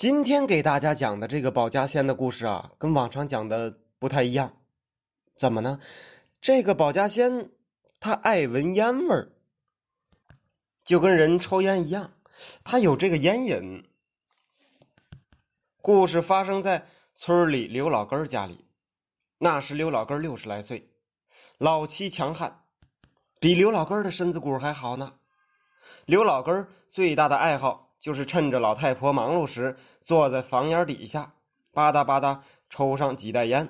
今天给大家讲的这个保家仙的故事啊，跟往常讲的不太一样。怎么呢？这个保家仙他爱闻烟味儿，就跟人抽烟一样，他有这个烟瘾。故事发生在村里刘老根家里，那时刘老根六十来岁，老妻强悍，比刘老根的身子骨还好呢。刘老根最大的爱好。就是趁着老太婆忙碌时，坐在房檐底下，吧嗒吧嗒抽上几袋烟，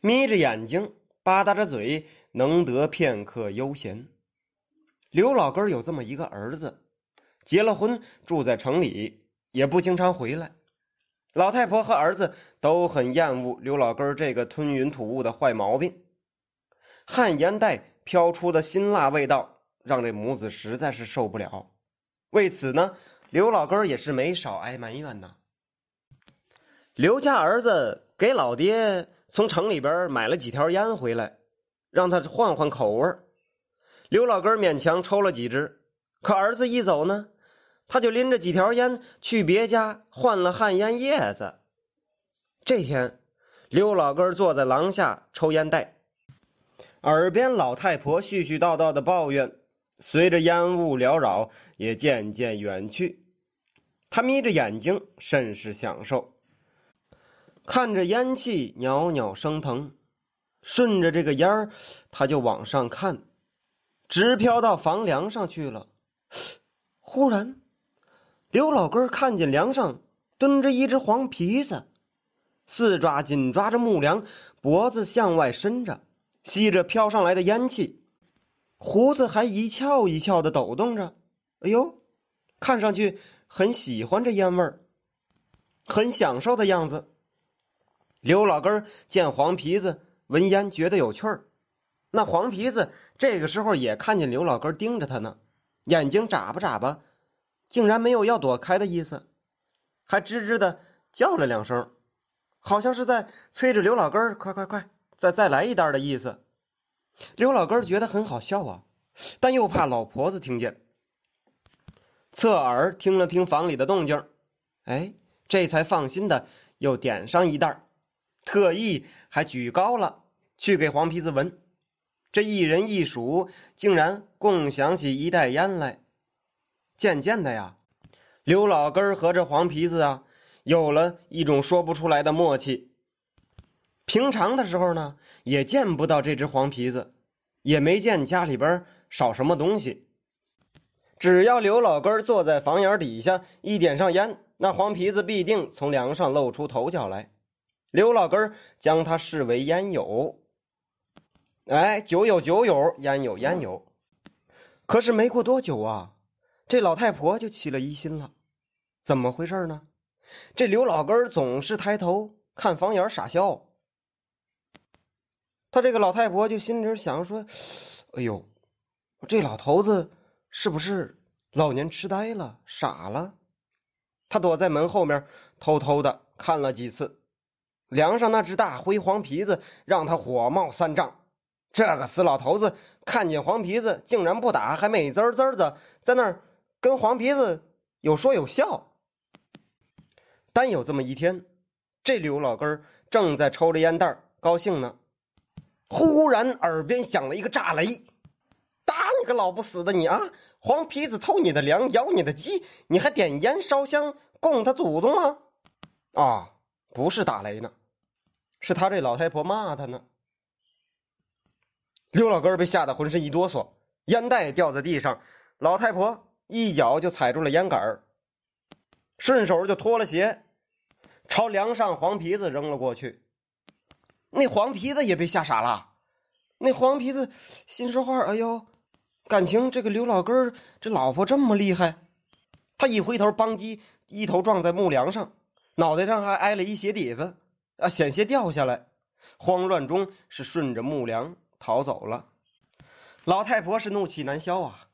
眯着眼睛，吧嗒着嘴，能得片刻悠闲。刘老根有这么一个儿子，结了婚，住在城里，也不经常回来。老太婆和儿子都很厌恶刘老根这个吞云吐雾的坏毛病，旱烟袋飘出的辛辣味道，让这母子实在是受不了。为此呢，刘老根也是没少挨埋怨呢。刘家儿子给老爹从城里边买了几条烟回来，让他换换口味刘老根勉强抽了几支，可儿子一走呢，他就拎着几条烟去别家换了旱烟叶子。这天，刘老根坐在廊下抽烟袋，耳边老太婆絮絮叨叨的抱怨。随着烟雾缭绕，也渐渐远去。他眯着眼睛，甚是享受，看着烟气袅袅升腾，顺着这个烟儿，他就往上看，直飘到房梁上去了。忽然，刘老根看见梁上蹲着一只黄皮子，四爪紧抓着木梁，脖子向外伸着，吸着飘上来的烟气。胡子还一翘一翘的抖动着，哎呦，看上去很喜欢这烟味儿，很享受的样子。刘老根见黄皮子闻烟觉得有趣儿，那黄皮子这个时候也看见刘老根盯着他呢，眼睛眨巴眨巴，竟然没有要躲开的意思，还吱吱的叫了两声，好像是在催着刘老根快快快，再再来一袋的意思。刘老根觉得很好笑啊，但又怕老婆子听见，侧耳听了听房里的动静，哎，这才放心的又点上一袋，特意还举高了去给黄皮子闻。这一人一鼠竟然共享起一袋烟来。渐渐的呀，刘老根和这黄皮子啊，有了一种说不出来的默契。平常的时候呢，也见不到这只黄皮子，也没见家里边少什么东西。只要刘老根坐在房檐底下，一点上烟，那黄皮子必定从梁上露出头角来。刘老根将他视为烟友。哎，酒有酒友，烟有烟友。可是没过多久啊，这老太婆就起了疑心了。怎么回事呢？这刘老根总是抬头看房檐傻笑。他这个老太婆就心里想说：“哎呦，这老头子是不是老年痴呆了、傻了？”他躲在门后面，偷偷的看了几次，梁上那只大灰黄皮子让他火冒三丈。这个死老头子看见黄皮子竟然不打，还美滋滋的在那儿跟黄皮子有说有笑。单有这么一天，这刘老根正在抽着烟袋高兴呢。忽然耳边响了一个炸雷，打你个老不死的你啊！黄皮子偷你的粮，咬你的鸡，你还点烟烧香供他祖宗吗？啊，不是打雷呢，是他这老太婆骂他呢。刘老根被吓得浑身一哆嗦，烟袋掉在地上，老太婆一脚就踩住了烟杆顺手就脱了鞋，朝梁上黄皮子扔了过去。那黄皮子也被吓傻了，那黄皮子心说话：“哎呦，感情这个刘老根儿这老婆这么厉害。”他一回头，邦叽一头撞在木梁上，脑袋上还挨了一鞋底子，啊，险些掉下来。慌乱中是顺着木梁逃走了。老太婆是怒气难消啊，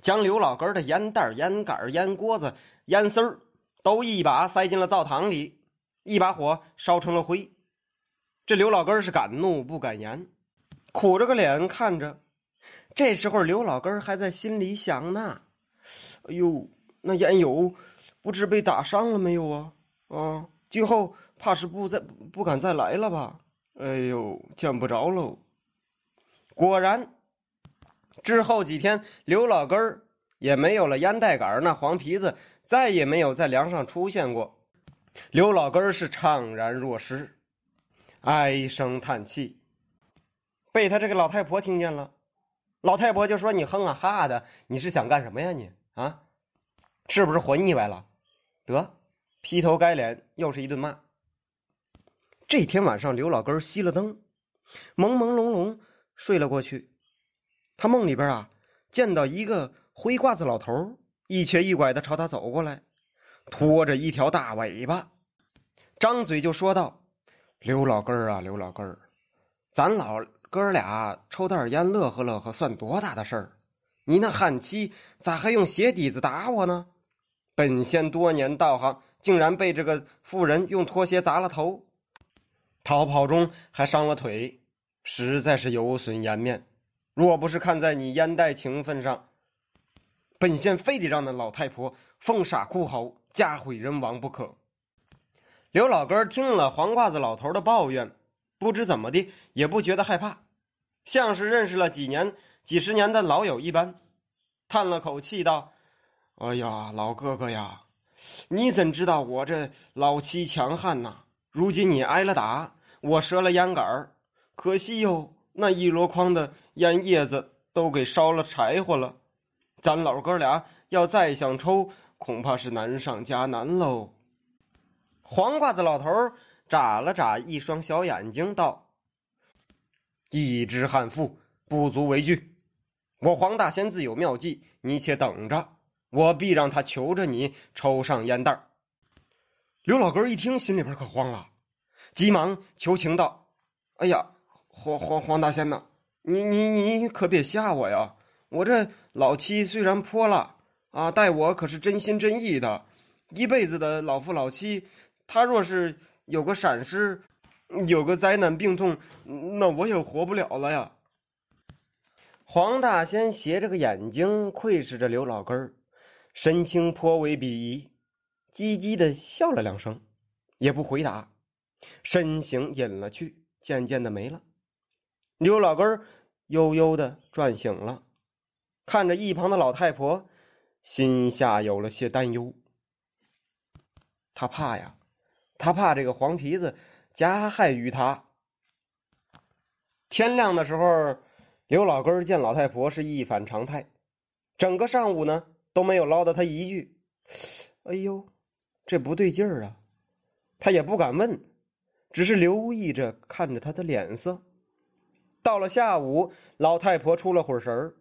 将刘老根的烟袋、烟杆、烟锅子、烟丝儿都一把塞进了灶堂里，一把火烧成了灰。这刘老根是敢怒不敢言，苦着个脸看着。这时候刘老根还在心里想呢：“哎呦，那烟友不知被打伤了没有啊？啊，今后怕是不再不敢再来了吧？哎呦，见不着喽！果然，之后几天，刘老根也没有了烟袋杆那黄皮子再也没有在梁上出现过。刘老根是怅然若失，唉声叹气。被他这个老太婆听见了，老太婆就说：“你哼啊哈的，你是想干什么呀你啊？是不是活腻歪了？”得，劈头盖脸又是一顿骂。这天晚上，刘老根熄了灯，朦朦胧胧睡了过去。他梦里边啊，见到一个灰褂子老头一瘸一拐的朝他走过来，拖着一条大尾巴，张嘴就说道：“刘老根儿啊，刘老根儿，咱老哥俩抽袋烟乐呵乐呵，算多大的事儿？你那汉妻咋还用鞋底子打我呢？本仙多年道行，竟然被这个妇人用拖鞋砸了头。”逃跑中还伤了腿，实在是有损颜面。若不是看在你烟袋情分上，本仙非得让那老太婆疯傻哭嚎，家毁人亡不可。刘老根听了黄褂子老头的抱怨，不知怎么的也不觉得害怕，像是认识了几年、几十年的老友一般，叹了口气道：“哎呀，老哥哥呀，你怎知道我这老妻强悍呐？”如今你挨了打，我折了烟杆儿，可惜哟，那一箩筐的烟叶子都给烧了柴火了。咱老哥俩要再想抽，恐怕是难上加难喽。黄褂子老头眨了眨一双小眼睛，道：“一只悍妇不足为惧，我黄大仙自有妙计，你且等着，我必让他求着你抽上烟袋。”刘老根一听，心里边可慌了，急忙求情道：“哎呀，黄黄黄大仙呐，你你你可别吓我呀！我这老妻虽然泼辣啊，待我可是真心真意的，一辈子的老夫老妻。他若是有个闪失，有个灾难病痛，那我也活不了了呀。”黄大仙斜着个眼睛窥视着刘老根儿，神情颇为鄙夷。唧唧的笑了两声，也不回答，身形隐了去，渐渐的没了。刘老根儿悠悠的转醒了，看着一旁的老太婆，心下有了些担忧。他怕呀，他怕这个黄皮子加害于他。天亮的时候，刘老根见老太婆是一反常态，整个上午呢都没有唠叨他一句。哎呦！这不对劲儿啊！他也不敢问，只是留意着看着他的脸色。到了下午，老太婆出了会儿神儿，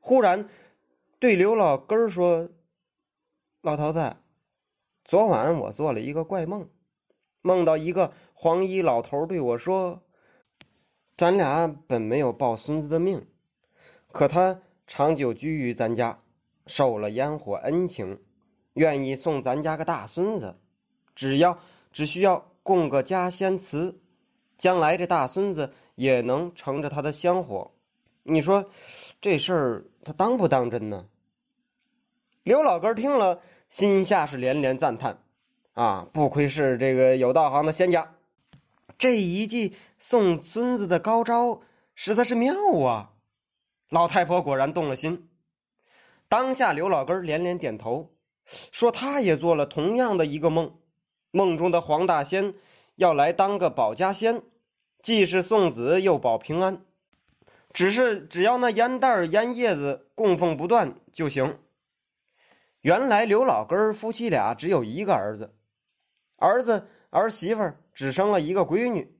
忽然对刘老根儿说：“老头子，昨晚我做了一个怪梦，梦到一个黄衣老头对我说：‘咱俩本没有抱孙子的命，可他长久居于咱家，受了烟火恩情。’”愿意送咱家个大孙子，只要只需要供个家仙祠，将来这大孙子也能乘着他的香火。你说这事儿他当不当真呢？刘老根听了，心下是连连赞叹：啊，不愧是这个有道行的仙家，这一计送孙子的高招实在是妙啊！老太婆果然动了心。当下，刘老根连连点头。说他也做了同样的一个梦，梦中的黄大仙要来当个保家仙，既是送子又保平安，只是只要那烟袋烟叶子供奉不断就行。原来刘老根夫妻俩只有一个儿子，儿子儿媳妇只生了一个闺女，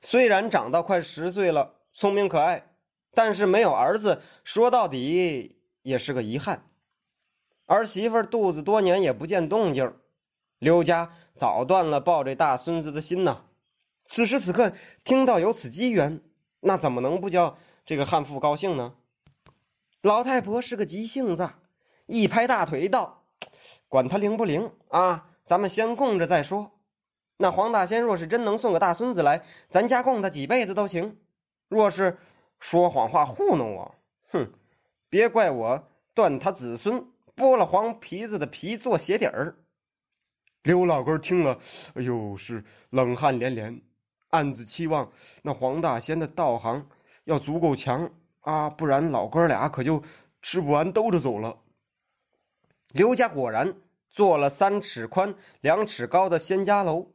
虽然长到快十岁了，聪明可爱，但是没有儿子，说到底也是个遗憾。儿媳妇肚子多年也不见动静，刘家早断了抱这大孙子的心呐。此时此刻听到有此机缘，那怎么能不叫这个悍妇高兴呢？老太婆是个急性子，一拍大腿道：“管他灵不灵啊，咱们先供着再说。那黄大仙若是真能送个大孙子来，咱家供他几辈子都行。若是说谎话糊弄我，哼，别怪我断他子孙。”剥了黄皮子的皮做鞋底儿，刘老根听了，哎呦，是冷汗连连，暗自期望那黄大仙的道行要足够强啊，不然老哥俩可就吃不完兜着走了。刘家果然做了三尺宽、两尺高的仙家楼，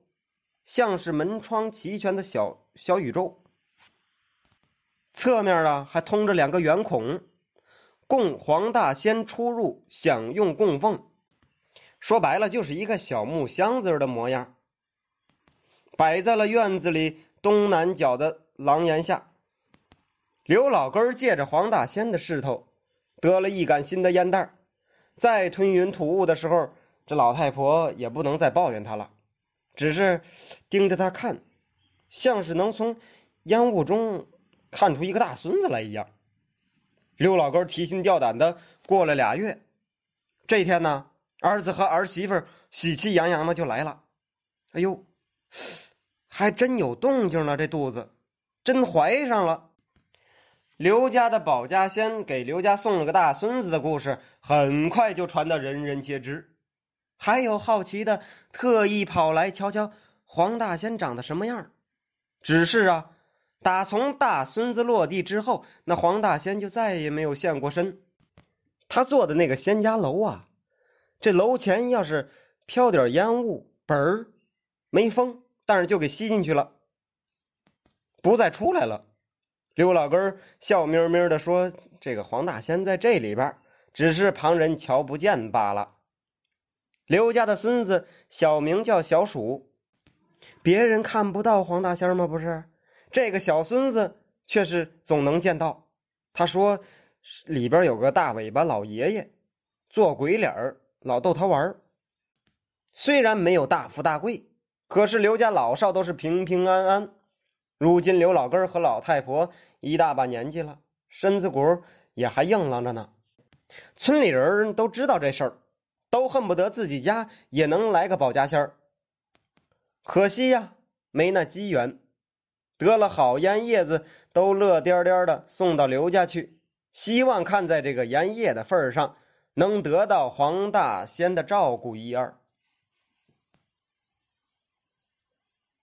像是门窗齐全的小小宇宙。侧面啊，还通着两个圆孔，供黄大仙出入享用供奉。说白了，就是一个小木箱子的模样，摆在了院子里东南角的廊檐下。刘老根借着黄大仙的势头，得了一杆新的烟袋再吞云吐雾的时候，这老太婆也不能再抱怨他了，只是盯着他看，像是能从烟雾中。看出一个大孙子来一样，刘老根提心吊胆的过了俩月，这天呢，儿子和儿媳妇喜气洋洋的就来了。哎呦，还真有动静了，这肚子真怀上了。刘家的保家仙给刘家送了个大孙子的故事，很快就传到人人皆知。还有好奇的特意跑来瞧瞧黄大仙长得什么样，只是啊。打从大孙子落地之后，那黄大仙就再也没有现过身。他坐的那个仙家楼啊，这楼前要是飘点烟雾，本儿没风，但是就给吸进去了，不再出来了。刘老根笑眯眯的说：“这个黄大仙在这里边，只是旁人瞧不见罢了。”刘家的孙子小名叫小鼠，别人看不到黄大仙吗？不是。这个小孙子却是总能见到。他说：“里边有个大尾巴老爷爷，做鬼脸儿，老逗他玩儿。虽然没有大富大贵，可是刘家老少都是平平安安。如今刘老根和老太婆一大把年纪了，身子骨也还硬朗着呢。村里人都知道这事儿，都恨不得自己家也能来个保家仙儿。可惜呀，没那机缘。”得了好烟叶子，都乐颠颠的送到刘家去，希望看在这个烟叶的份上，能得到黄大仙的照顾一二。